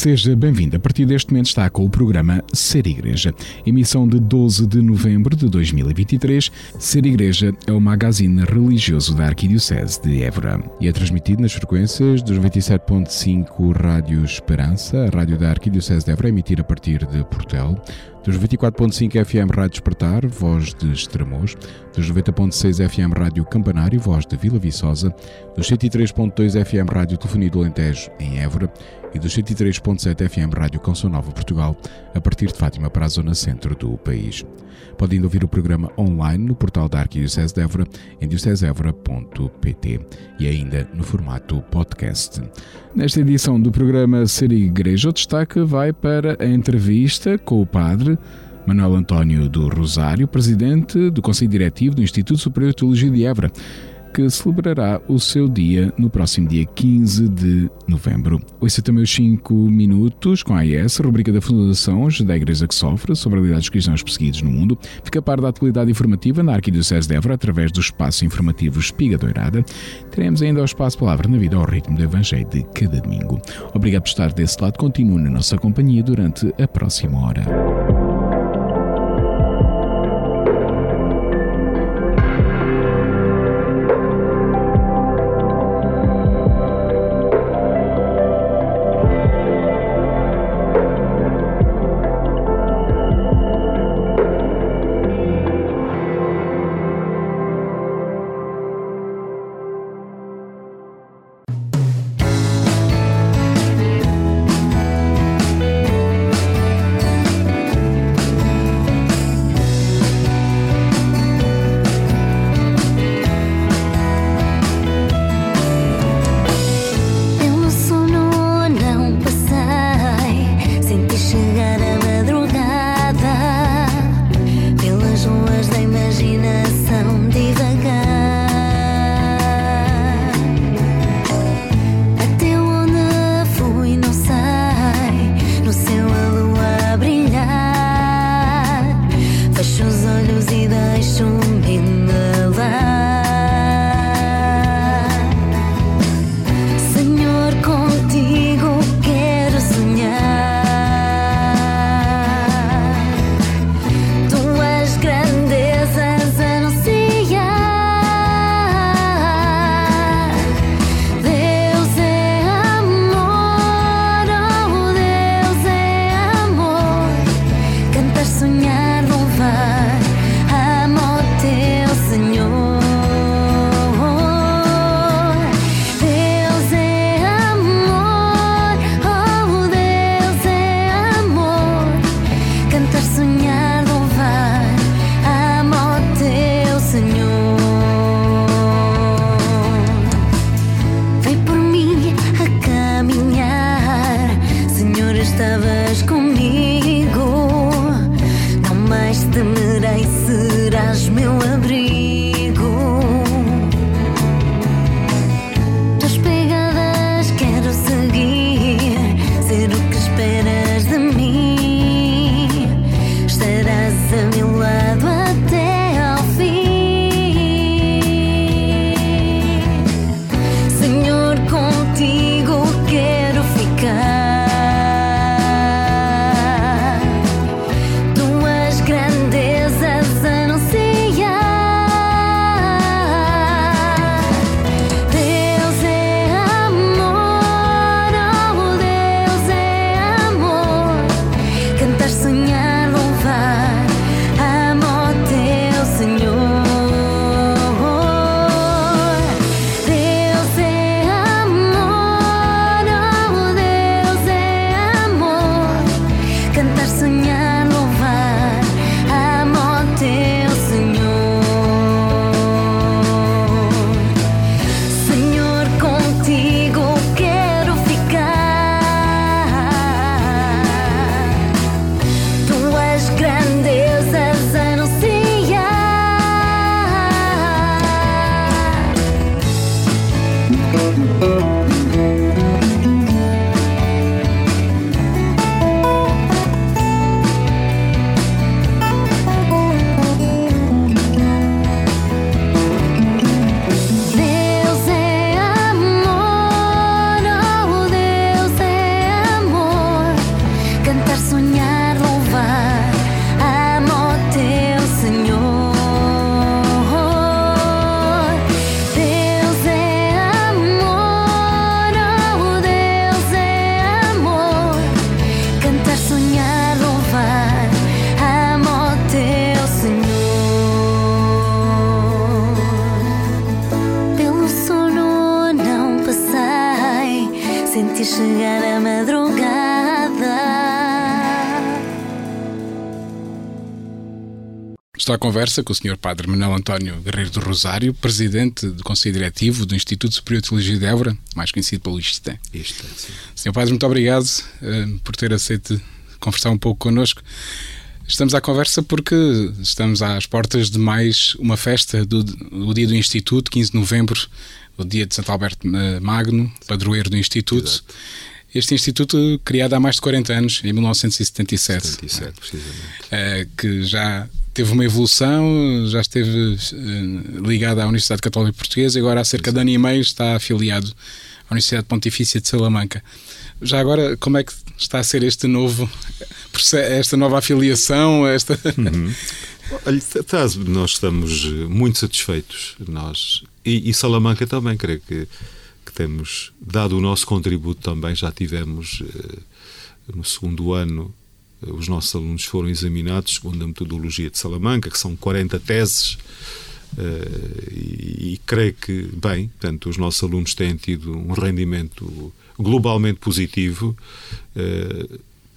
Seja bem-vindo. A partir deste momento está com o programa Ser Igreja. Emissão de 12 de novembro de 2023. Ser Igreja é o magazine religioso da Arquidiocese de Évora e é transmitido nas frequências dos 97.5 Rádio Esperança, a rádio da Arquidiocese de Évora, emitir a partir de Portel, dos 24.5 FM Rádio Despertar, voz de Estremoz, dos 90.6 FM Rádio Campanário, voz de Vila Viçosa, dos 103.2 FM Rádio Telefonia do Alentejo, em Évora, e dos 103.7 FM Rádio Canção Nova Portugal, a partir de Fátima para a zona centro do país. Podem ouvir o programa online no portal da Arquidiocese de Évora, em diocesevora.pt e ainda no formato podcast. Nesta edição do programa Ser Igreja, o destaque vai para a entrevista com o padre Manuel António do Rosário, presidente do Conselho Diretivo do Instituto Superior de Teologia de Évora que celebrará o seu dia no próximo dia 15 de novembro. Ouça também os 5 minutos com a AES, rubrica da Fundação da Igreja que Sofre, sobre a realidade dos cristãos perseguidos no mundo. Fica a par da atualidade informativa na Arquidiocese de Évora através do espaço informativo Espiga Doirada. Teremos ainda o espaço Palavra na Vida ao ritmo do Evangelho de cada domingo. Obrigado por estar desse lado. Continue na nossa companhia durante a próxima hora. tersenyum conversa com o Sr. Padre Manuel António Guerreiro do Rosário, presidente do Conselho Diretivo do Instituto Superior de Teologia de Évora, mais conhecido pelo ISTE. ISTE, sim. Sr. Padre, muito obrigado uh, por ter aceito conversar um pouco connosco. Estamos à conversa porque estamos às portas de mais uma festa do, do dia do Instituto, 15 de novembro, o dia de Santo Alberto eh, Magno, padroeiro do Instituto. Exato. Este instituto, criado há mais de 40 anos, em 1977. 77, precisamente. É, que já teve uma evolução, já esteve uh, ligado à Universidade Católica Portuguesa e agora há cerca Exato. de ano e meio está afiliado à Universidade Pontifícia de Salamanca. Já agora, como é que está a ser este novo esta nova afiliação? Esta... Uhum. Olha, nós estamos muito satisfeitos, nós e, e Salamanca também, creio que, que, temos dado o nosso contributo também. Já tivemos eh, no segundo ano eh, os nossos alunos foram examinados segundo a metodologia de Salamanca, que são 40 teses. Uh, e, creio que, bem, portanto, os nossos alunos têm tido um rendimento globalmente positivo.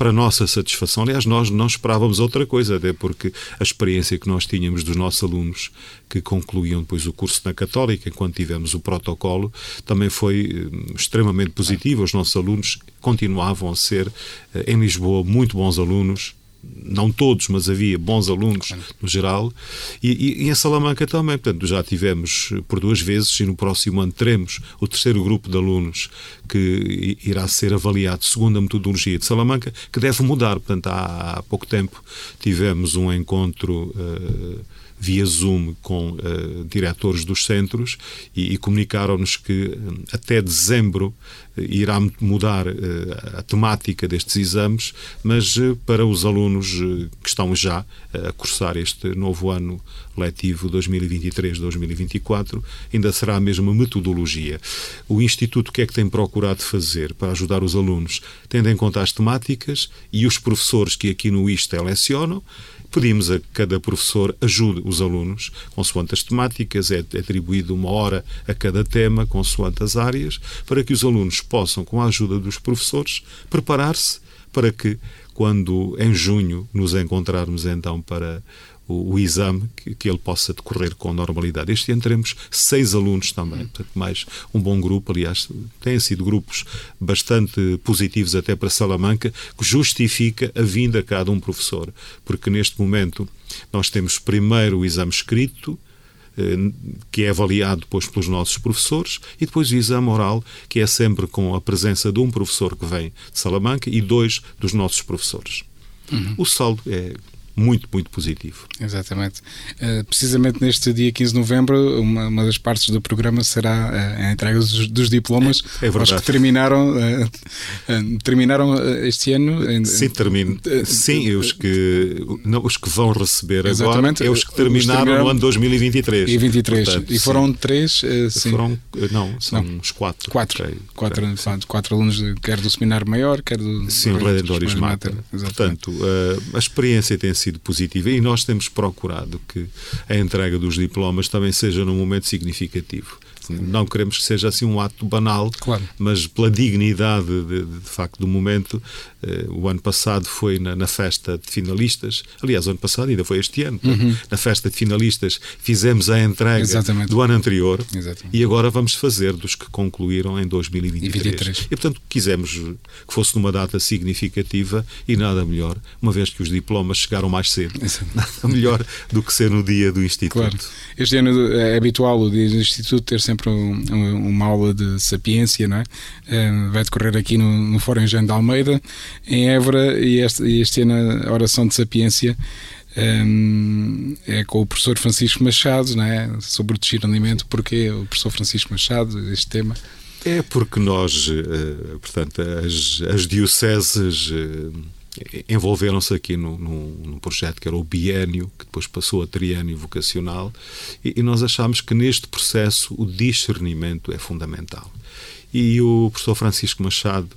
Para nossa satisfação. Aliás, nós não esperávamos outra coisa, até porque a experiência que nós tínhamos dos nossos alunos que concluíam depois o curso na Católica, enquanto tivemos o protocolo, também foi eh, extremamente positiva. Os nossos alunos continuavam a ser, eh, em Lisboa, muito bons alunos, não todos, mas havia bons alunos no geral, e, e, e, em Salamanca também. Portanto, já tivemos por duas vezes e no próximo ano teremos o terceiro grupo de alunos que irá ser avaliado segundo a metodologia de Salamanca, que deve mudar. Portanto, há, há pouco tempo tivemos um encontro. Uh, via Zoom com uh, diretores dos centros e, e comunicaram-nos que uh, até dezembro uh, irá mudar a temática destes exames, mas para os alunos que estão já a cursar este novo ano letivo 2023-2024, ainda será a mesma metodologia. O Instituto o que é que tem procurado fazer para ajudar os alunos, tendo em conta as temáticas e os professores que aqui no ISTE lecionam, Pedimos a cada professor ajude os alunos, consoante as temáticas, é atribuído uma hora a cada tema, consoante as áreas, para que os alunos possam, com a ajuda dos professores, preparar-se para que, quando em junho nos encontrarmos então para o, o exame que, que, ele possa decorrer com normalidade. Este ano teremos seis alunos também, portanto, mais um bom grupo. Aliás, têm sido grupos bastante positivos até para Salamanca, que justifica a vinda cá de um professor, porque neste momento nós temos primeiro o exame escrito, eh, que é avaliado depois pelos nossos professores, e depois o exame oral, que é sempre com a presença de um professor que vem de Salamanca e dois dos nossos professores. Uhum. O saldo é muito, muito positivo. Exatamente. Uh, precisamente neste dia 15 de novembro, uma, uma, das partes do programa será uh, a entrega dos, dos diplomas é, é aos que terminaram, uh, terminaram este ano. Em, sim, termino. sim, os que, não, os que vão receber exatamente, agora é os que terminaram, terminaram no ano 2023. E 23. Portanto, e foram sim. três? sim. Foram, não, são não. uns quatro. Quatro. Quatro, okay, quatro, quatro, alunos, quer do seminário maior, quer do. Sim, o Redentoris Mater. Portanto, a experiência tem sido sido positiva e nós temos procurado que a entrega dos diplomas também seja num momento significativo. Não queremos que seja assim um ato banal, claro. mas pela dignidade de, de, de facto do momento. Eh, o ano passado foi na, na, festa de finalistas, aliás, o ano passado ainda foi este ano, uhum. na festa de finalistas fizemos a entrega Exatamente. do ano anterior Exatamente. e agora vamos fazer dos que concluíram em 2023. E, 23. e portanto quisemos que fosse numa data significativa e nada melhor, uma vez que os diplomas chegaram mais cedo, Exatamente. nada melhor do que ser no dia do Instituto. Claro. Este ano é habitual o dia do Instituto ter sempre sempre um, uma aula de sapiência, não é? Uh, vai decorrer aqui no, no Fórum Engenho de Almeida, em Évora, e este, este ano a oração de sapiência um, é com o professor Francisco Machado, não é? Sobre o discernimento, porque o professor Francisco Machado, este tema. É porque nós, uh, portanto, as, as dioceses. Envolveram-se aqui num, num, projeto que era o biênio, que depois passou a triênio vocacional, e, e nós achamos que neste processo o discernimento é fundamental. E o professor Francisco Machado,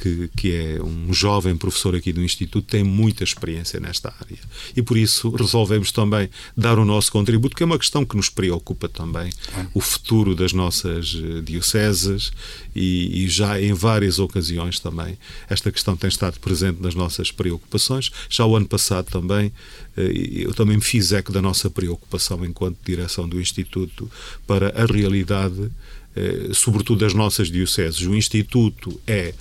que, que é um jovem professor aqui do Instituto, tem muita experiência nesta área. E por isso resolvemos também dar o nosso contributo, que é uma questão que nos preocupa também, o futuro das nossas eh, dioceses e, e já em várias ocasiões também esta questão tem estado presente nas nossas preocupações. Já o ano passado também eh, eu também me fiz eco da nossa preocupação enquanto direção do Instituto para a realidade sobretudo das nossas dioceses. O Instituto é,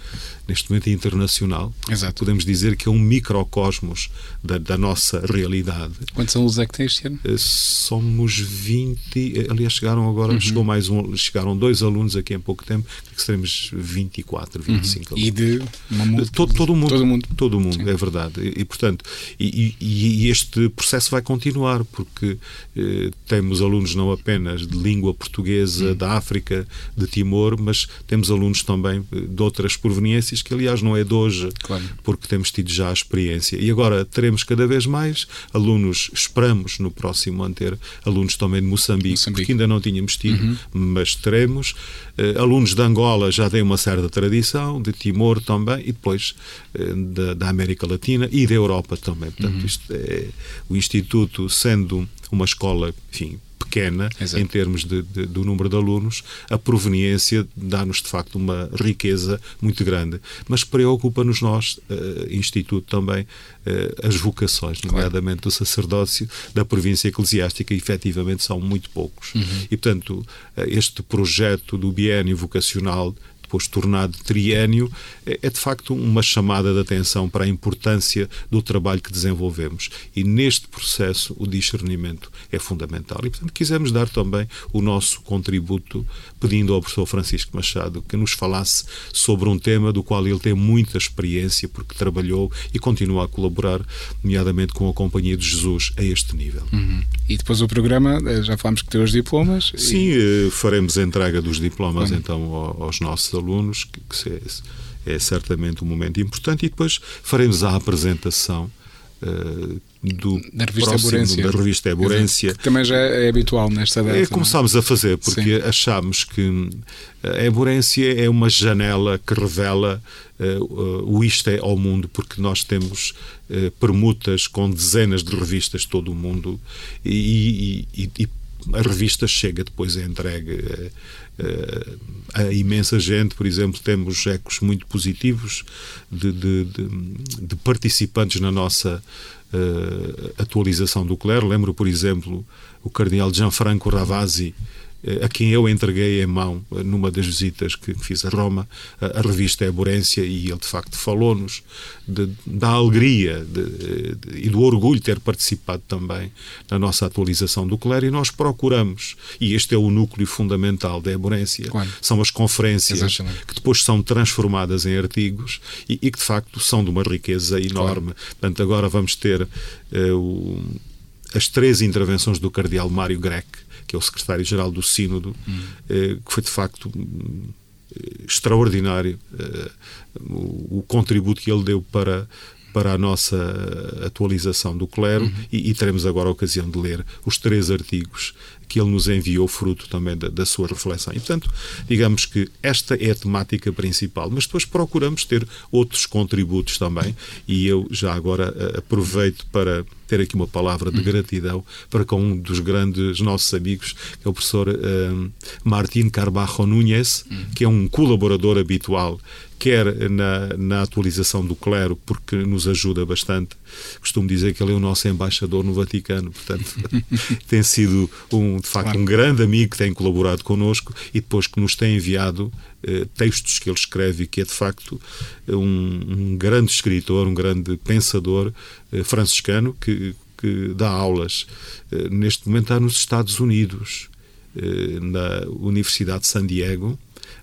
neste momento, internacional. Exato. Podemos dizer que é um microcosmos da, da nossa realidade. Quantos alunos é que tem este ano? Eh, somos 20, eh, aliás, chegaram agora, uhum. chegou mais um, chegaram dois alunos aqui em pouco tempo, que seremos 24, 25 uhum. alunos. E de uma todo, todo o mundo. Todo o mundo. Todo o mundo, é verdade. E, e portanto, e, e, e, este processo vai continuar, porque eh, temos alunos não apenas de língua portuguesa, uhum. da África, de Timor, mas temos alunos também eh, de outras proveniências, que aliás não é de hoje, claro. porque temos tido já a experiência. E agora teremos cada vez mais alunos, esperamos no próximo ano ter alunos também de Moçambique, Moçambique. porque ainda não tínhamos tido, uhum. mas teremos. Uh, alunos de Angola já têm uma certa tradição, de Timor também, e depois uh, da, da, América Latina e da Europa também. Portanto, uhum. isto é, o Instituto, sendo uma escola, enfim, pequena Exato. em termos de, de, do número de alunos, a proveniência dá-nos de facto uma riqueza muito grande. Mas preocupa-nos nós, uh, Instituto também, uh, as vocações, nomeadamente do sacerdócio, da província eclesiástica, efetivamente são muito poucos. Uhum. E, portanto, uh, este projeto do biênio vocacional depois tornado triênio, é, é de facto uma chamada de atenção para a importância do trabalho que desenvolvemos. E neste processo o discernimento é fundamental. E, portanto, quisemos dar também o nosso contributo, pedindo ao professor Francisco Machado que nos falasse sobre um tema do qual ele tem muita experiência, porque trabalhou e continua a colaborar, nomeadamente com a Companhia de Jesus, a este nível. Uhum. E depois o programa, eh, já falamos que tem os diplomas? Sim, e... Eh, faremos a entrega dos diplomas então aos nossos alunos, que, que é, é, certamente um momento importante, e depois faremos a apresentação uh, do da revista Eborência. Da revista Eborência. Que também já é habitual nesta data. É, começámos a fazer, porque Sim. achámos que a Eborência é uma janela que revela uh, o isto é ao mundo, porque nós temos uh, permutas com dezenas de revistas de todo o mundo e, e, e a revista chega depois é entregue a imensa gente, por exemplo, temos ecos muito positivos de, de, de, de participantes na nossa uh, atualização do clero. Lembro, por exemplo, o cardeal Gianfranco Ravasi, eh, a quem eu entreguei em mão, eh, numa das visitas que fiz a Roma, a, revista Eborência, e ele de facto falou-nos da alegria de, de, e do orgulho de ter participado também na nossa atualização do clero, e nós procuramos, e este é o núcleo fundamental da Eborência, claro. são as conferências Exatamente. que depois são transformadas em artigos e, e, que de facto são de uma riqueza enorme. Claro. Portanto, agora vamos ter uh, o, as três intervenções do cardeal Mário Greco, que é o secretário-geral do Sínodo, hum. que foi de facto extraordinário eh, o, contributo que ele deu para para a nossa atualização do clero uhum. e, e, teremos agora a ocasião de ler os três artigos que ele nos enviou, fruto também da, da, sua reflexão. E, portanto, digamos que esta é a temática principal, mas depois procuramos ter outros contributos também, e eu já agora eh, aproveito para ter aqui uma palavra de gratidão para com um dos grandes nossos amigos, que é o professor uh, Martín Carbajo Núñez, que é um colaborador habitual quer na, na atualização do clero, porque nos ajuda bastante. Costumo dizer que ele é o nosso embaixador no Vaticano, portanto, tem sido, um, de facto, claro. um grande amigo que tem colaborado connosco e depois que nos tem enviado eh, textos que ele escreve, que é, de facto, um, um grande escritor, um grande pensador eh, franciscano que, que dá aulas. Eh, neste momento está nos Estados Unidos, eh, na Universidade de San Diego,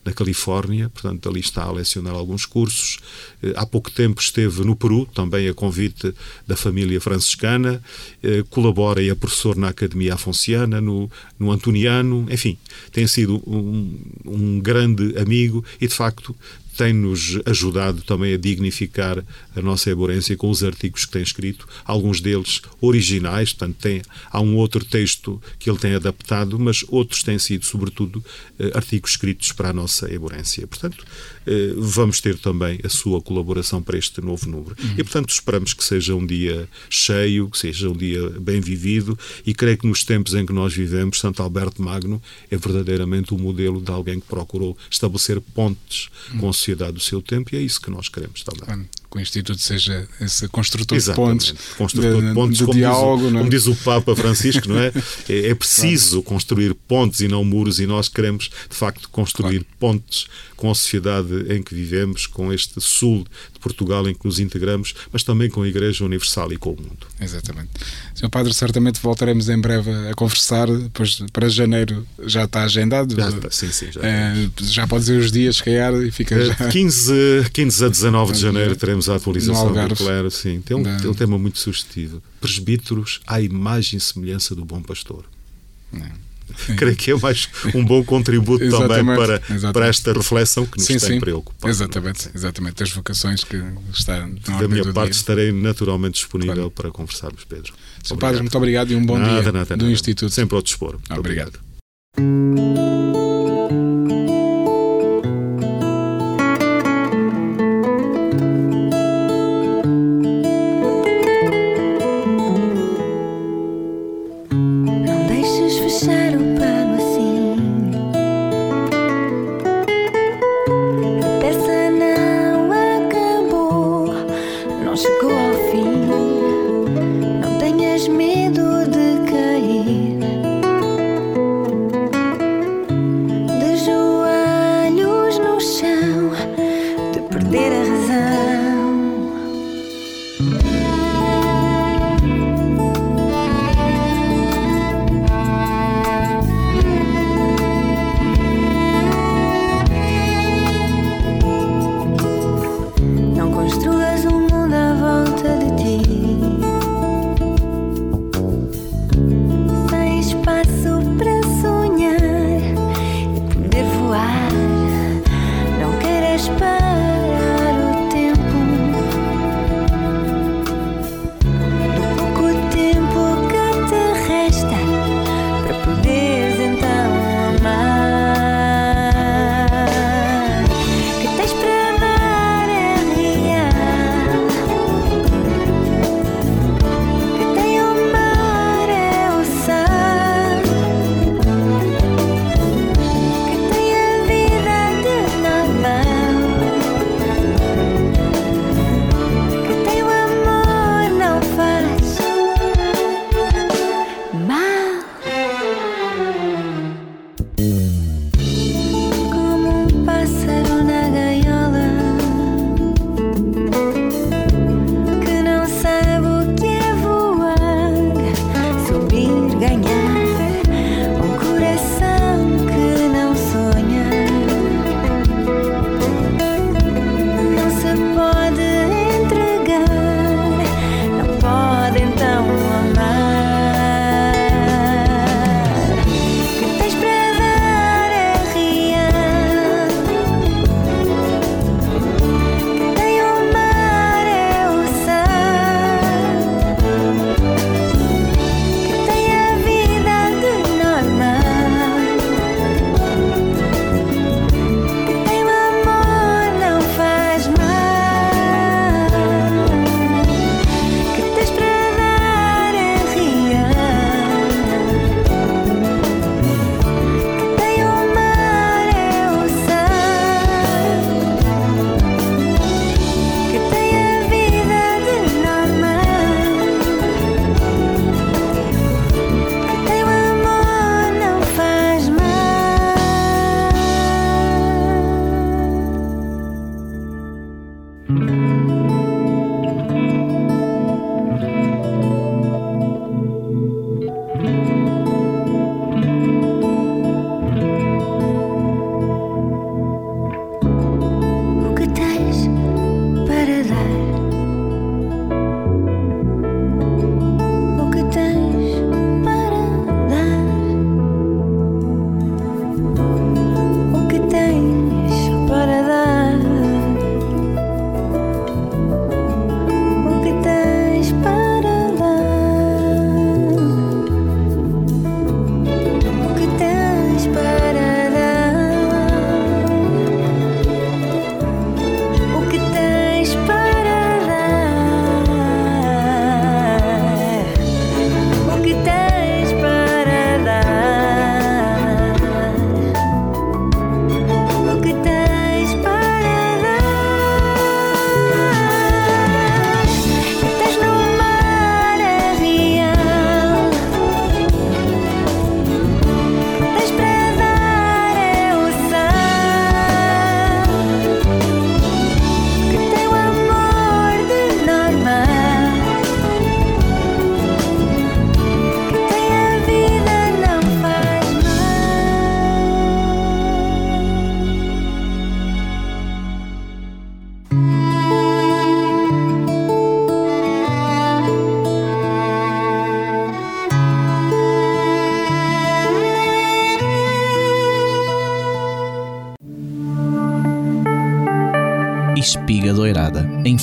na Califórnia, portanto, ali está a lecionar alguns cursos. Eh, há pouco tempo esteve no Peru, também a convite da família franciscana, eh, colabora e é professor na Academia Afonciana, no, no Antoniano, enfim, tem sido um, um grande amigo e, de facto, tem-nos ajudado também a dignificar a nossa eborência com os artigos que tem escrito, alguns deles originais, portanto, tem, há um outro texto que ele tem adaptado, mas outros têm sido, sobretudo, eh, artigos escritos para a nossa eborência. Portanto, eh, vamos ter também a sua colaboração para este novo número. Uhum. E, portanto, esperamos que seja um dia cheio, que seja um dia bem vivido e creio que nos tempos em que nós vivemos, Santo Alberto Magno é verdadeiramente o modelo de alguém que procurou estabelecer pontes uhum. com a sociedade do seu tempo e é isso que nós queremos também que o Instituto seja esse construtor Exatamente. de pontes, construtor de, de pontes, de como, diálogo, diz o, é? como diz o Papa Francisco, não é? É, é preciso claro. construir pontes e não muros, e nós queremos, de facto, construir claro. pontes com a sociedade em que vivemos, com este sul Portugal em que nos integramos, mas também com a Igreja Universal e com o mundo. Exatamente. Sr. Padre, certamente voltaremos em breve a conversar, pois para janeiro já está agendado. Já está, sim, sim. Já, é, já pode dizer os dias, se calhar, e fica é, já... 15, 15 a 19 de janeiro teremos a atualização do clero, sim. Tem um, tem um tema muito sugestivo. Presbíteros à imagem e semelhança do bom pastor. Não. creio que é mais um bom contributo também para, para esta reflexão que nos sim, tem sim. preocupado. Exatamente, exatamente. As vocações que está Da minha parte, dia. estarei naturalmente disponível claro. para conversarmos, Pedro. Sr. Padre, muito obrigado e um bom nada, dia nada, do nada. Instituto. Sempre ao dispor. Muito obrigado. obrigado.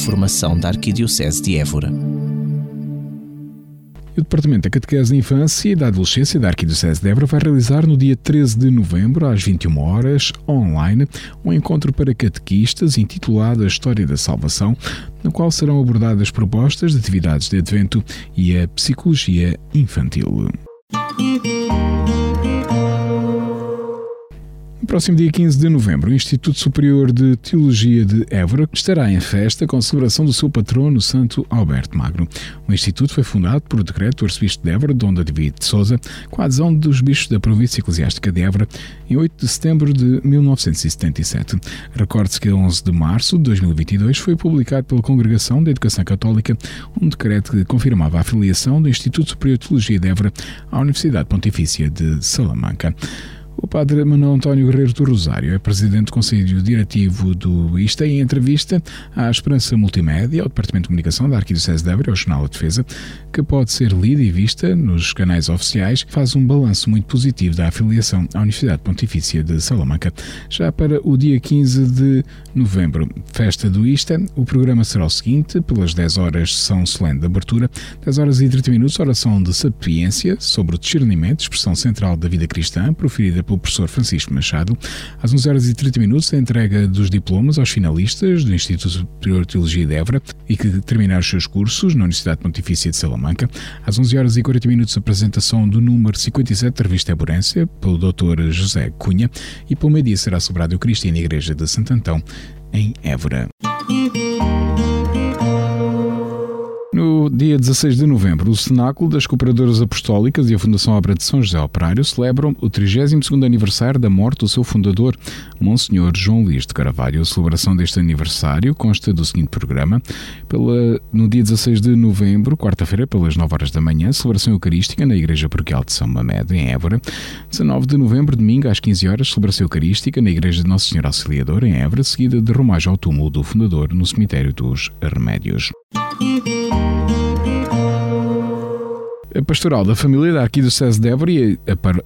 Informação da Arquidiocese de Évora. O Departamento da Catequese da Infância e da Adolescência da Arquidiocese de Évora vai realizar no dia 13 de novembro, às 21 horas, online, um encontro para catequistas intitulado A História da Salvação, no qual serão abordadas propostas de atividades de advento e a psicologia infantil. Próximo dia 15 de novembro, o Instituto Superior de Teologia de Évora estará em festa com a celebração do seu patrono, Santo Alberto Magno. O Instituto foi fundado por decreto do Arcebispo de Évora, Dom David de Souza, com a adesão dos bispos da província eclesiástica de Évora, em 8 de setembro de 1977. Recorde-se que 11 de março de 2022 foi publicado pela Congregação da Educação Católica um decreto que confirmava a filiação do Instituto Superior de Teologia de Évora à Universidade Pontifícia de Salamanca. O padre Manuel António Guerreiro do Rosário é presidente do Conselho Diretivo do ISTA e em entrevista à Esperança Multimédia, ao Departamento de Comunicação da Arquidiocese de Évora, ao Jornal da Defesa, que pode ser lida e vista nos canais oficiais, faz um balanço muito positivo da afiliação à Universidade Pontifícia de Salamanca. Já para o dia 15 de novembro, festa do ISTA, o programa será o seguinte, pelas 10 horas são solene de abertura, 10 horas e 30 minutos oração de sapiência sobre o discernimento, expressão central da vida cristã, proferida pelo professor Francisco Machado. Às 11 horas e 30 minutos, a entrega dos diplomas aos finalistas do Instituto Superior de Teologia de Évora e que terminaram os seus cursos na Universidade Pontifícia de Salamanca. Às 11 horas e 40 minutos, a apresentação do número 57 da revista Eborência pelo Dr. José Cunha e pelo meio-dia será celebrado o Cristo na Igreja de Santo Antão, em Évora. Dia 16 de novembro, o Cenáculo das Cooperadoras Apostólicas e a Fundação Obra de São José Operário celebram o 32º aniversário da morte do seu fundador, Monsenhor João Luís de Carvalho. A celebração deste aniversário consta do seguinte programa. Pela, no dia 16 de novembro, quarta-feira, pelas 9 horas da manhã, celebração eucarística na Igreja Paroquial de São Mamed, em Évora. 19 de novembro, domingo, às 15 horas, celebração eucarística na Igreja de Nosso Senhor Auxiliador, em Évora, seguida de romagem ao túmulo do fundador no Cemitério dos Remédios. Pastoral da Família da Arquidiocese de Évora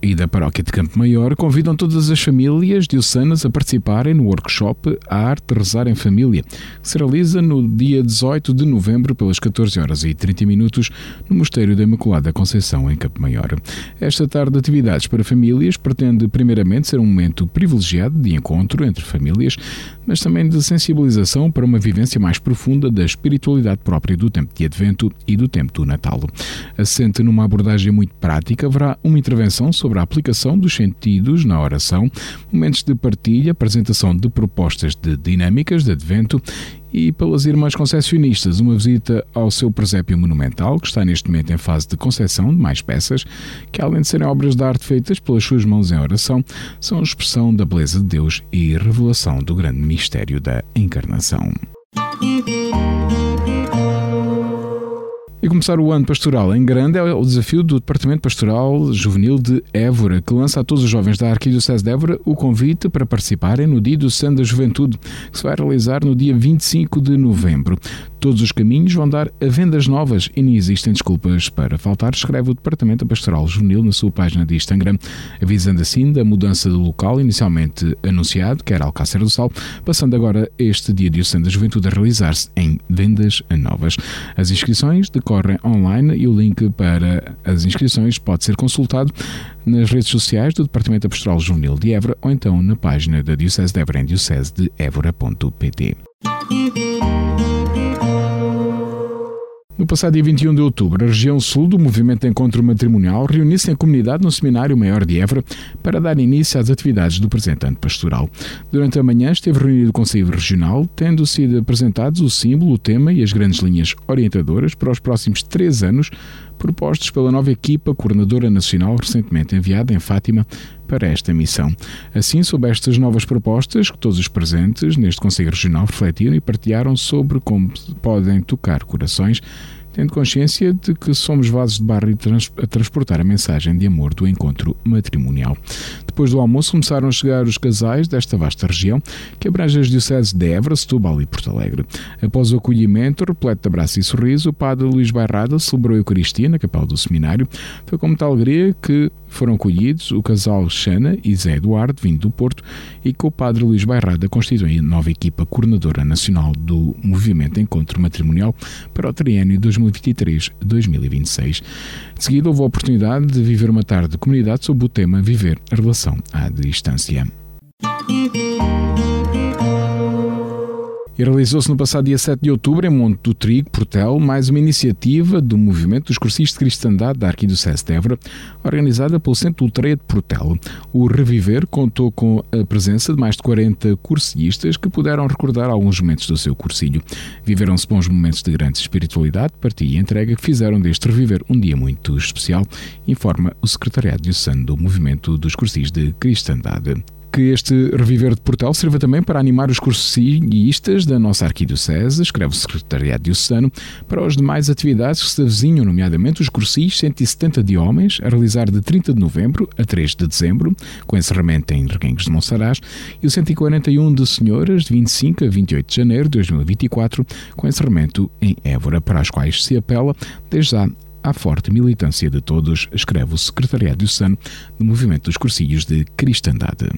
e da Paróquia de Campo Maior convidam todas as famílias diocesanas a participarem no workshop A Arte de Rezar em Família, que se realiza no dia 18 de novembro pelas 14 horas e 30 minutos no Mosteiro da Imaculada Conceição em Campo Maior. Esta tarde de atividades para famílias pretende primeiramente ser um momento privilegiado de encontro entre famílias, mas também de sensibilização para uma vivência mais profunda da espiritualidade própria do tempo de Advento e do tempo do Natal. Assente numa abordagem muito prática, haverá uma intervenção sobre a aplicação dos sentidos na oração, momentos de partilha, apresentação de propostas de dinâmicas de Advento e pelas Irmãs Concessionistas, uma visita ao seu presépio monumental, que está neste momento em fase de concessão de mais peças, que além de serem obras de arte feitas pelas suas mãos em oração, são expressão da beleza de Deus e revelação do grande mistério da encarnação. E começar o ano pastoral em grande é o desafio do Departamento Pastoral Juvenil de Évora, que lança a todos os jovens da Arquidiocese de Évora o convite para participarem no Dia do Santo da Juventude, que se vai realizar no dia 25 de novembro. Todos os caminhos vão dar a vendas novas e não existem desculpas para faltar, escreve o Departamento Pastoral Juvenil na sua página de Instagram, avisando assim da mudança do local inicialmente anunciado, que era Alcácer do Sal, passando agora este Dia de Santo da Juventude a realizar-se em vendas novas. As inscrições decorrem online e o link para as inscrições pode ser consultado nas redes sociais do Departamento Pastoral Juvenil de Évora ou então na página da Diocese de Évora em diocesedeevora.pt. No passado dia 21 de outubro, a região sul do Movimento Encontro Matrimonial reuniu-se em comunidade no Seminário Maior de Évora para dar início às atividades do representante pastoral. Durante a manhã esteve reunido o Conselho Regional, tendo sido apresentados o símbolo, o tema e as grandes linhas orientadoras para os próximos três anos, propostos pela nova equipa coordenadora nacional recentemente enviada em Fátima para esta missão. Assim, sob estas novas propostas, que todos os presentes neste Conselho Regional refletiram e partilharam sobre como podem tocar corações, tendo consciência de que somos vasos de barro a transportar a mensagem de amor do encontro matrimonial. Depois do almoço, começaram a chegar os casais desta vasta região, que abrange as dioceses de Évora, Setúbal e Porto Alegre. Após o acolhimento, repleto de abraço e sorriso, o padre Luís Bairrada celebrou a Eucaristia na capela do seminário. Foi com muita alegria que foram acolhidos o casal Xana e Zé Eduardo, vindo do Porto, e que o padre Luís Bairrada constitui a nova equipa coordenadora nacional do Movimento Encontro Matrimonial para o triênio 2023-2026. De seguida, houve a oportunidade de viver uma tarde de comunidade sob o tema Viver a Relação à Distância. E realizou-se no passado dia 7 de outubro, em Monte do Trigo, Portel, mais uma iniciativa do Movimento dos Cursistas de Cristandade da Arquidiocese de Évora, organizada pelo Centro Ultreia de Portel. O Reviver contou com a presença de mais de 40 cursillistas que puderam recordar alguns momentos do seu cursilho. Viveram-se bons momentos de grande espiritualidade, partilha e entrega que fizeram deste Reviver um dia muito especial, informa o Secretariado Diocesano do Movimento dos Cursistas de Cristandade que este Reviver de Portal sirva também para animar os cursillistas da nossa arquidiocese, escreve o Secretariado Diocesano, para as demais atividades que se avizinham, nomeadamente os cursis 170 de homens, a realizar de 30 de novembro a 3 de dezembro, com encerramento em Reguengos de Monsaraz, e o 141 de senhoras, de 25 a 28 de janeiro de 2024, com encerramento em Évora, para as quais se apela, desde já, à forte militância de todos, escreve o Secretariado do Movimento dos Cursilhos de Cristandade.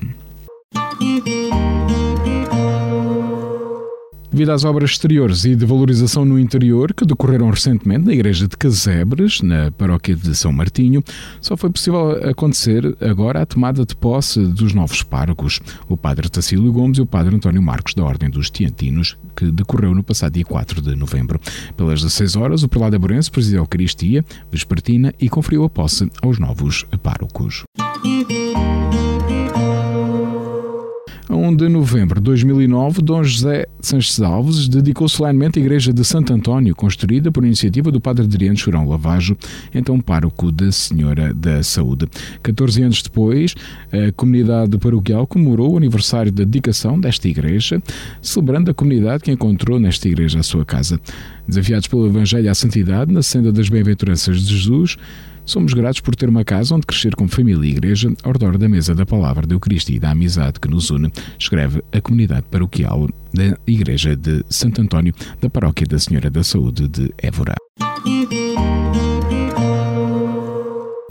Devido às obras exteriores e de valorização no interior que decorreram recentemente na Igreja de Casebres, na paróquia de São Martinho, só foi possível acontecer agora a tomada de posse dos novos párocos, o Padre Tacílio Gomes e o Padre António Marcos da Ordem dos Tiantinos, que decorreu no passado dia 4 de novembro. Pelas 16 horas, o prelado Aburense presidiu a Eucaristia vespertina e conferiu a posse aos novos párocos. A 1 de novembro de 2009, Dom José Sanches Alves dedicou solenemente a Igreja de Santo António, construída por iniciativa do Padre Adriano Churão Lavajo, então pároco da Senhora da Saúde. 14 anos depois, a comunidade paroquial comemorou o aniversário da dedicação desta igreja, celebrando a comunidade que encontrou nesta igreja a sua casa. Desafiados pelo Evangelho à santidade, na senda das bem-aventuranças de Jesus, Somos gratos por ter uma casa onde crescer como família e igreja, ao redor da mesa da palavra de Cristo e da amizade que nos une, escreve a comunidade paroquial da Igreja de Santo António, da Paróquia da Senhora da Saúde de Évora.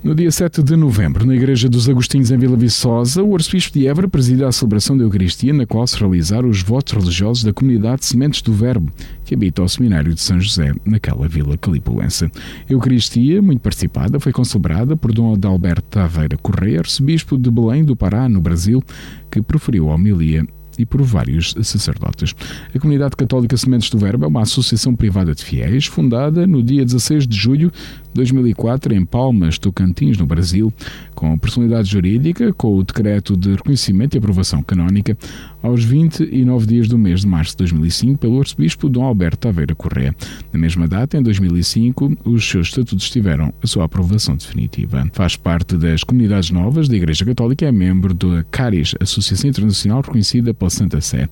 No dia 7 de novembro, na Igreja dos Agostinhos em Vila Viçosa, o arcebispo de Évora presida a celebração da Eucaristia, na qual se realizaram os votos religiosos da comunidade Sementes do Verbo, que habita o Seminário de São José, naquela vila calipulense. A Eucaristia, muito participada, foi concelebrada por Dom Adalberto Taveira Correia, arcebispo de Belém do Pará, no Brasil, que proferiu a homilia e por vários sacerdotes. A Comunidade Católica Sementes do Verbo é uma associação privada de fiéis, fundada no dia 16 de julho 2004 em Palmas, Tocantins, no Brasil, com personalidade jurídica, com o decreto de reconhecimento e aprovação canónica, aos 29 dias do mês de março de 2005, pelo arcebispo Dom Alberto Taveira Correa. Na mesma data, em 2005, os seus estatutos tiveram a sua aprovação definitiva. Faz parte das comunidades novas da Igreja Católica e é membro da CARIS, Associação Internacional reconhecida pela Santa Sé.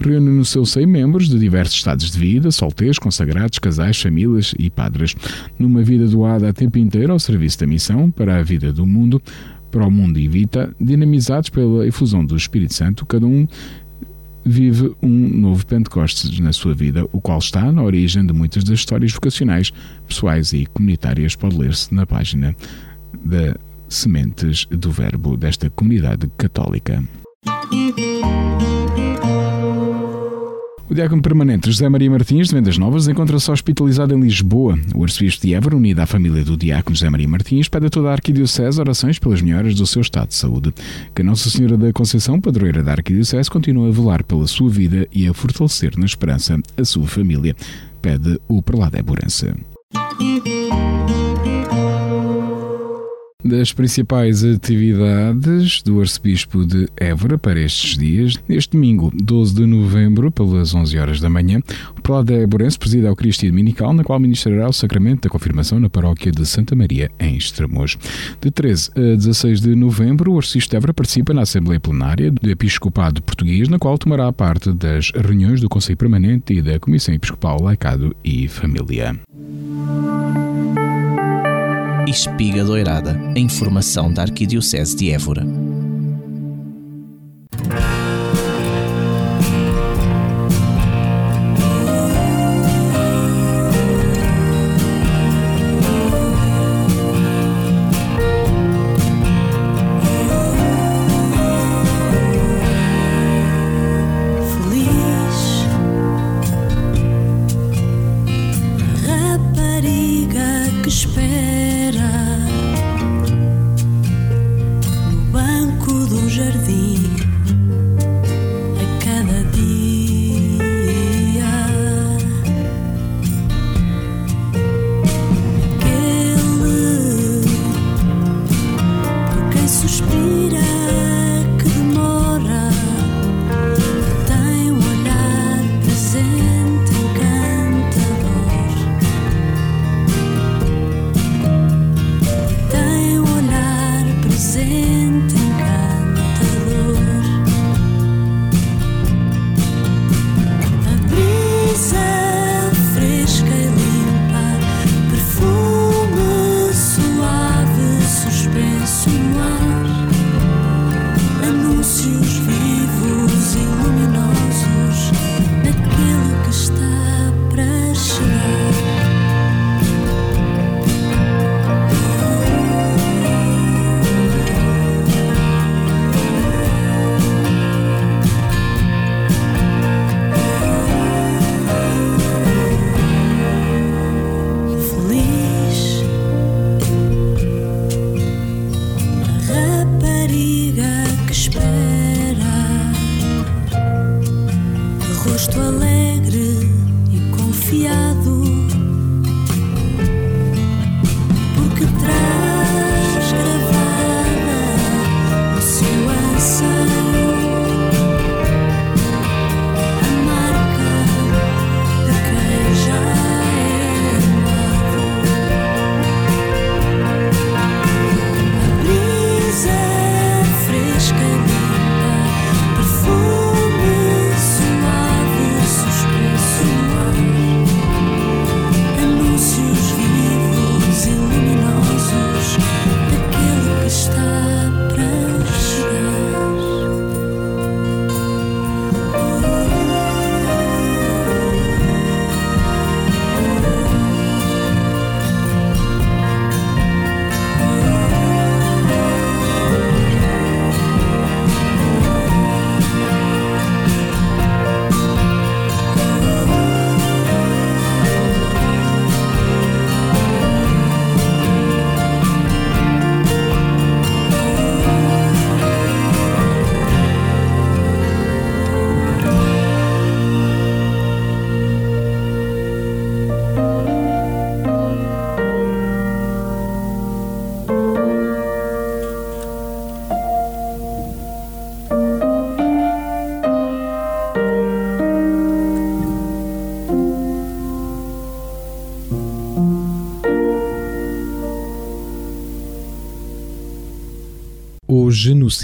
Reúne no seu seio membros de diversos estados de vida, solteiros, consagrados, casais, famílias e padres. Numa vida do doada a tempo inteiro ao serviço da missão para a vida do mundo, para o mundo e vita, dinamizados pela efusão do Espírito Santo, cada um vive um novo Pentecostes na sua vida, o qual está na origem de muitas das histórias vocacionais, pessoais e comunitárias. Pode ler-se na página da Sementes do Verbo desta comunidade católica. O diácono permanente José Maria Martins, de Vendas Novas, encontra-se hospitalizado em Lisboa. O arcebispo de Évora, unido à família do diácono José Maria Martins, pede a toda a arquidiocese orações pelas melhoras do seu estado de saúde. Que Nossa Senhora da Conceição, padroeira da arquidiocese, continue a velar pela sua vida e a fortalecer na esperança a sua família, pede o prelado Eburense das principais atividades do Arcebispo de Évora para estes dias. Neste domingo, 12 de novembro, pelas 11 horas da manhã, o Prelado Éborense presida a Eucaristia Dominical, na qual ministrará o sacramento da confirmação na paróquia de Santa Maria, em Estremoz. De 13 a 16 de novembro, o Arcebispo de Évora participa na Assembleia Plenária do Episcopado Português, na qual tomará parte das reuniões do Conselho Permanente e da Comissão Episcopal Laicado e Família. Espiga Doirada, em formação da Arquidiocese de Évora. Que espera no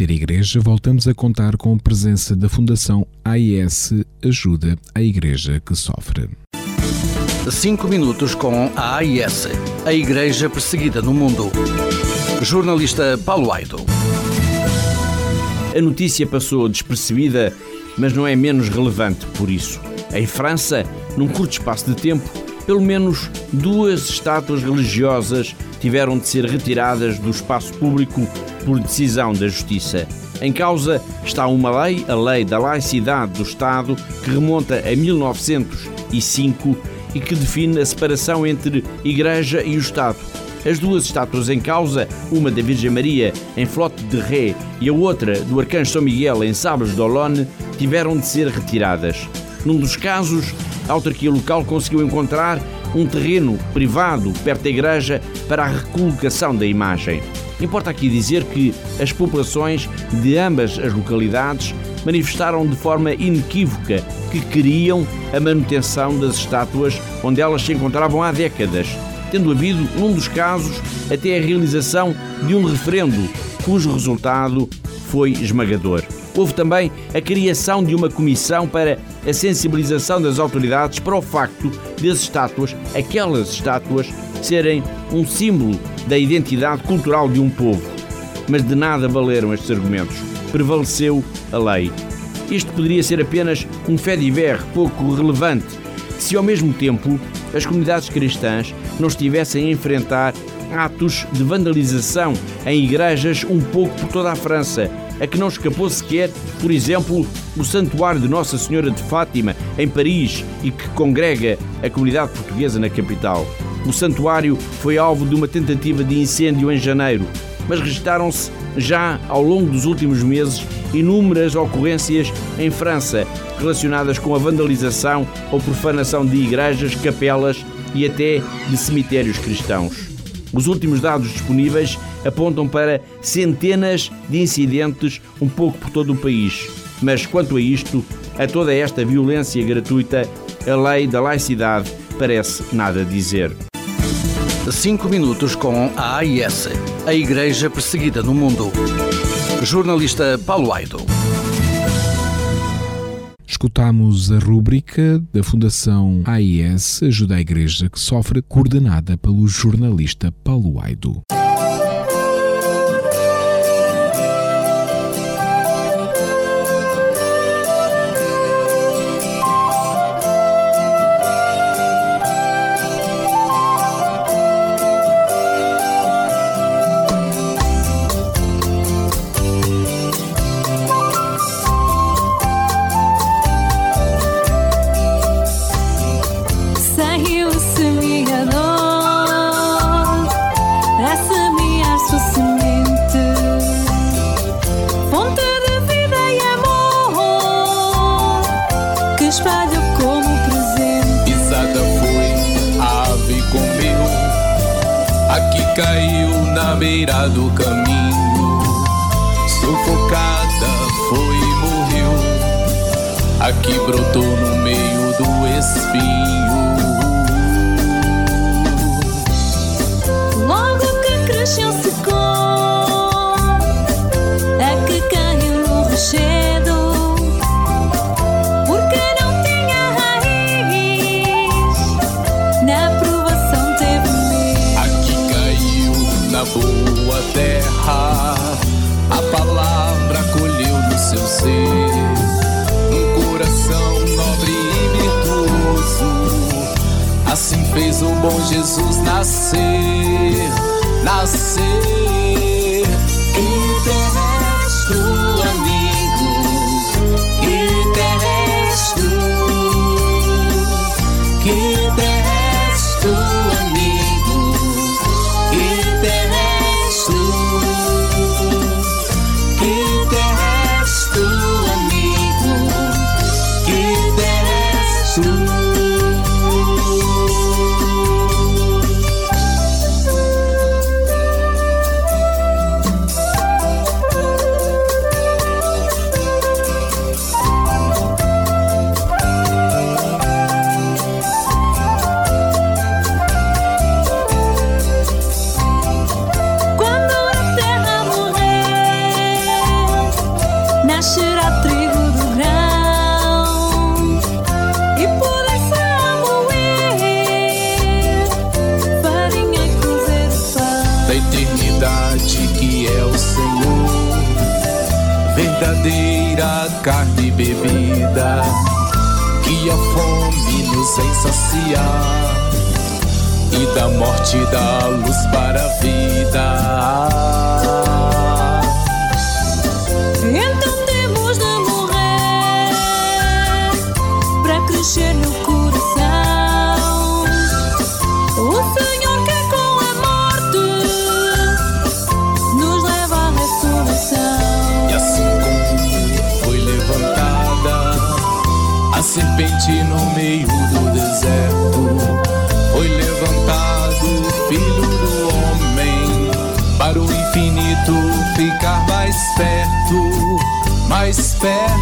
Ser Igreja, voltamos a contar com a presença da Fundação AIS Ajuda a Igreja que Sofre. 5 minutos com a AIS, a Igreja Perseguida no Mundo. Jornalista Paulo Aido. A notícia passou despercebida, mas não é menos relevante por isso. Em França, num curto espaço de tempo, pelo menos duas estátuas religiosas tiveram de ser retiradas do espaço público por decisão da Justiça. Em causa está uma lei, a Lei da Laicidade do Estado, que remonta a 1905 e que define a separação entre Igreja e o Estado. As duas estátuas em causa, uma da Virgem Maria em Flotte de Ré e a outra do Arcanjo São Miguel em Sabres d'Olonne, tiveram de ser retiradas. Num dos casos, a autarquia local conseguiu encontrar um terreno privado perto da igreja para a recolocação da imagem. Importa aqui dizer que as populações de ambas as localidades manifestaram de forma inequívoca que queriam a manutenção das estátuas onde elas se encontravam há décadas, tendo havido, num dos casos, até a realização de um referendo cujo resultado foi esmagador. Houve também a criação de uma comissão para a sensibilização das autoridades para o facto das estátuas, aquelas estátuas, serem um símbolo da identidade cultural de um povo. Mas de nada valeram estes argumentos. Prevaleceu a lei. Isto poderia ser apenas um fé diver pouco relevante se ao mesmo tempo as comunidades cristãs não estivessem a enfrentar atos de vandalização em igrejas um pouco por toda a França, a que não escapou sequer, por exemplo, o Santuário de Nossa Senhora de Fátima, em Paris, e que congrega a comunidade portuguesa na capital. O santuário foi alvo de uma tentativa de incêndio em janeiro, mas registaram-se já ao longo dos últimos meses inúmeras ocorrências em França relacionadas com a vandalização ou profanação de igrejas, capelas e até de cemitérios cristãos. Os últimos dados disponíveis apontam para centenas de incidentes um pouco por todo o país. Mas quanto a isto, a toda esta violência gratuita, a lei da laicidade parece nada dizer. Cinco minutos com a AIS, a Igreja Perseguida no Mundo. Jornalista Paulo Aido. Escutamos a rúbrica da Fundação AIS Ajuda a Igreja que sofre, coordenada pelo jornalista Paulo Aido. Beira do caminho. Sufocada foi e morreu. Aqui brotou no meio do espinho. Logo que cresceu secou, fez o bom Jesus nascer, nascer. Morte dá luz para a vida. fair.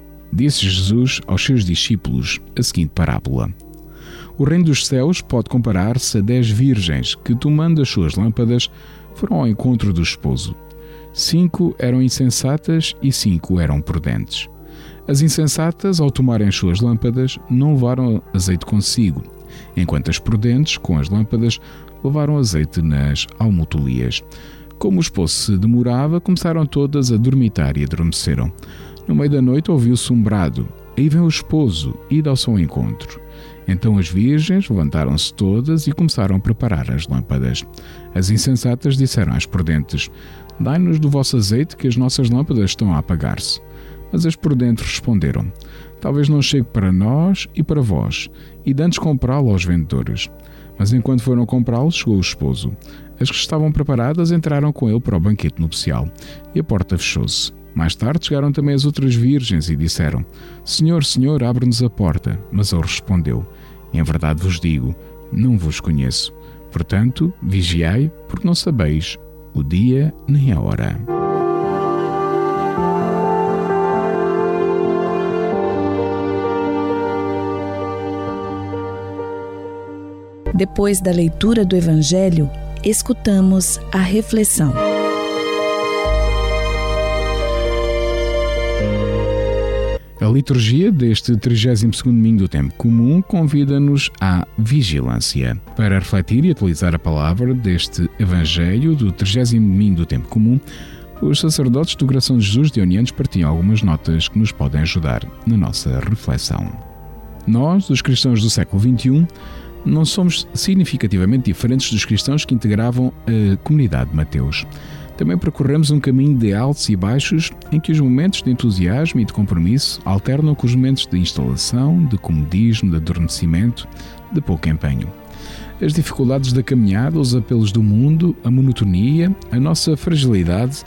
disse Jesus aos seus discípulos a seguinte parábola: O reino dos céus pode comparar-se a dez virgens que, tomando as suas lâmpadas, foram ao encontro do esposo. Cinco eram insensatas e cinco eram prudentes. As insensatas, ao tomarem as suas lâmpadas, não levaram azeite consigo, enquanto as prudentes, com as lâmpadas, levaram azeite nas almotolias. Como o esposo se demorava, começaram todas a dormitar e adormeceram. No meio da noite ouviu-se um brado. Aí vem o esposo, ida ao seu encontro. Então as virgens levantaram-se todas e começaram a preparar as lâmpadas. As insensatas disseram às prudentes: Dai-nos do vosso azeite, que as nossas lâmpadas estão a apagar-se. Mas as prudentes responderam: Talvez não chegue para nós e para vós, e dantes comprá-lo aos vendedores. Mas enquanto foram comprá-lo, chegou o esposo. As que estavam preparadas entraram com ele para o banquete nupcial, e a porta fechou-se. Mais tarde chegaram também as outras virgens e disseram: Senhor, Senhor, abre-nos a porta. Mas ele respondeu: Em verdade vos digo, não vos conheço. Portanto, vigiai, porque não sabeis o dia nem a hora. Depois da leitura do Evangelho, escutamos a reflexão. A liturgia deste 32º domingo do tempo comum convida-nos à vigilância. Para refletir e atualizar a palavra deste Evangelho do 30º domingo do tempo comum, os sacerdotes do Coração de Jesus de Unianos partilham algumas notas que nos podem ajudar na nossa reflexão. Nós, os cristãos do século XXI, não somos significativamente diferentes dos cristãos que integravam a comunidade de Mateus. Também percorremos um caminho de altos e baixos em que os momentos de entusiasmo e de compromisso alternam com os momentos de instalação, de comodismo, de adormecimento, de pouco empenho. As dificuldades da caminhada, os apelos do mundo, a monotonia, a nossa fragilidade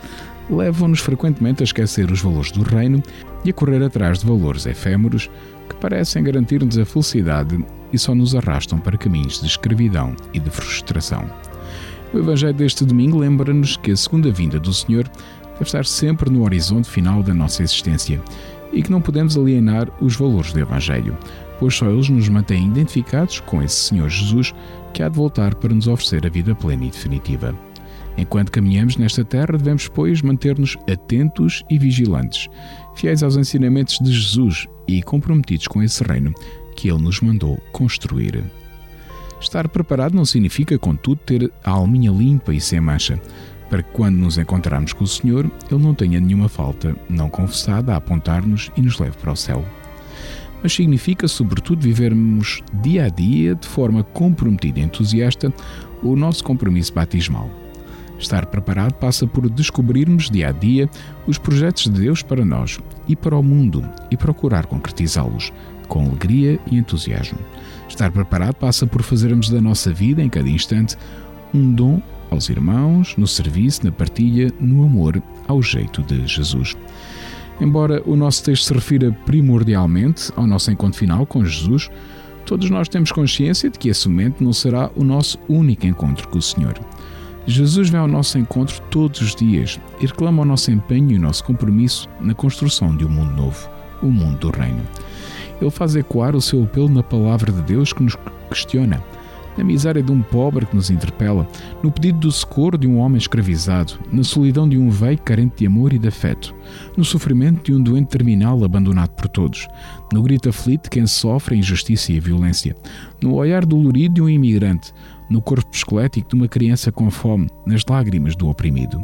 levam-nos frequentemente a esquecer os valores do reino e a correr atrás de valores efêmeros que parecem garantir-nos a felicidade e só nos arrastam para caminhos de escravidão e de frustração. O Evangelho deste domingo lembra-nos que a segunda vinda do Senhor deve estar sempre no horizonte final da nossa existência e que não podemos alienar os valores do Evangelho, pois só eles nos mantêm identificados com esse Senhor Jesus que há de voltar para nos oferecer a vida plena e definitiva. Enquanto caminhamos nesta terra, devemos, pois, manter-nos atentos e vigilantes, fiéis aos ensinamentos de Jesus e comprometidos com esse reino que Ele nos mandou construir. Estar preparado não significa, contudo, ter a alminha limpa e sem mancha, para que quando nos encontrarmos com o Senhor, Ele não tenha nenhuma falta não confessada a apontar-nos e nos leve para o céu. Mas significa, sobretudo, vivermos dia a dia, de forma comprometida e entusiasta, o nosso compromisso batismal. Estar preparado passa por descobrirmos dia a dia os projetos de Deus para nós e para o mundo e procurar concretizá-los com alegria e entusiasmo. Estar preparado passa por fazermos da nossa vida, em cada instante, um dom aos irmãos, no serviço, na partilha, no amor, ao jeito de Jesus. Embora o nosso texto se refira primordialmente ao nosso encontro final com Jesus, todos nós temos consciência de que esse momento não será o nosso único encontro com o Senhor. Jesus vem ao nosso encontro todos os dias e reclama o nosso empenho e o nosso compromisso na construção de um mundo novo, o mundo do Reino. Ele faz ecoar o seu apelo na palavra de Deus que nos questiona, na miséria de um pobre que nos interpela, no pedido do socorro de um homem escravizado, na solidão de um velho carente de amor e de afeto, no sofrimento de um doente terminal abandonado por todos, no grito aflito de quem sofre a injustiça e a violência, no olhar dolorido de um imigrante, no corpo esquelético de uma criança com fome, nas lágrimas do oprimido.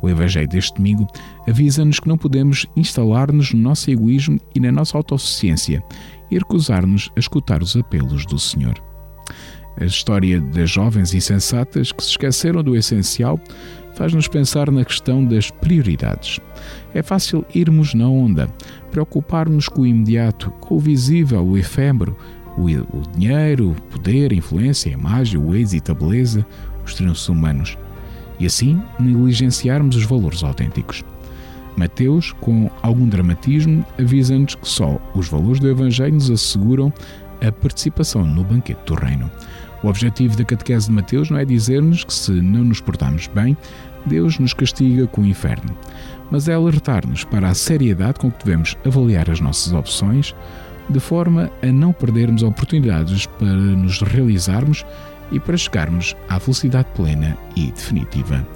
O Evangelho deste domingo avisa-nos que não podemos instalar-nos no nosso egoísmo e na nossa autossuficiência e recusar-nos a escutar os apelos do Senhor. A história das jovens insensatas que se esqueceram do essencial faz-nos pensar na questão das prioridades. É fácil irmos na onda, preocuparmos com o imediato, com o visível, o efêmero, o, o dinheiro, o poder, a influência, a imagem, o êxito, a beleza, os triunfos humanos. E assim negligenciarmos os valores autênticos. Mateus, com algum dramatismo, avisa-nos que só os valores do Evangelho nos asseguram a participação no banquete do Reino. O objetivo da catequese de Mateus não é dizer-nos que, se não nos portarmos bem, Deus nos castiga com o inferno, mas é alertar-nos para a seriedade com que devemos avaliar as nossas opções, de forma a não perdermos oportunidades para nos realizarmos e para chegarmos à felicidade plena e definitiva.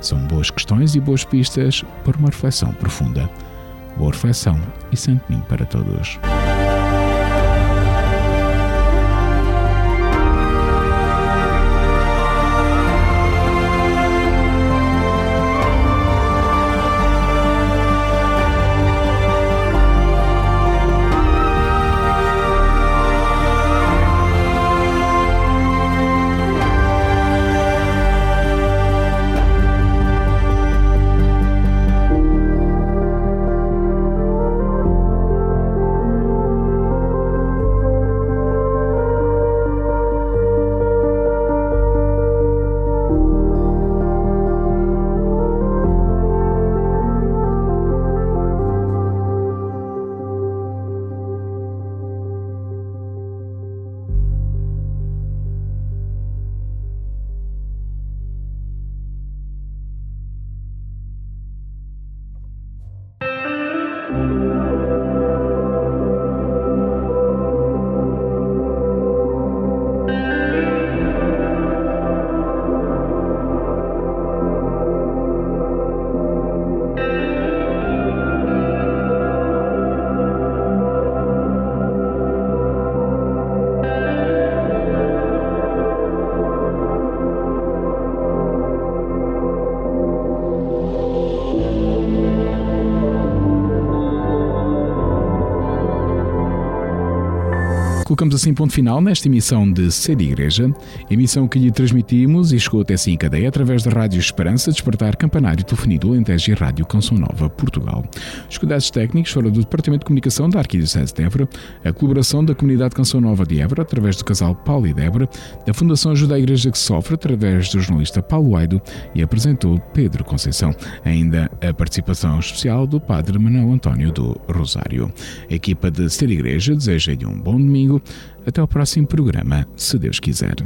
São boas questões e boas pistas para uma reflexão profunda. Boa reflexão e santo para todos. Colocamos assim ponto final nesta emissão de Ser Igreja, emissão que lhe transmitimos e chegou até si em cadeia através da Rádio Esperança, Despertar Campanário Telefonia do Alentejo e Rádio Canção Nova, Portugal. Os cuidados técnicos foram do Departamento de Comunicação da Arquidiocese de Évora, a colaboração da Comunidade Canção Nova de Évora, através do casal Paulo e Débora, da Fundação Ajuda à Igreja que Sofre, através do jornalista Paulo Aido e apresentou Pedro Conceição. Ainda a participação especial do Padre Manuel António do Rosário. A equipa de Ser Igreja deseja-lhe um bom domingo até ao próximo programa, se Deus quiser.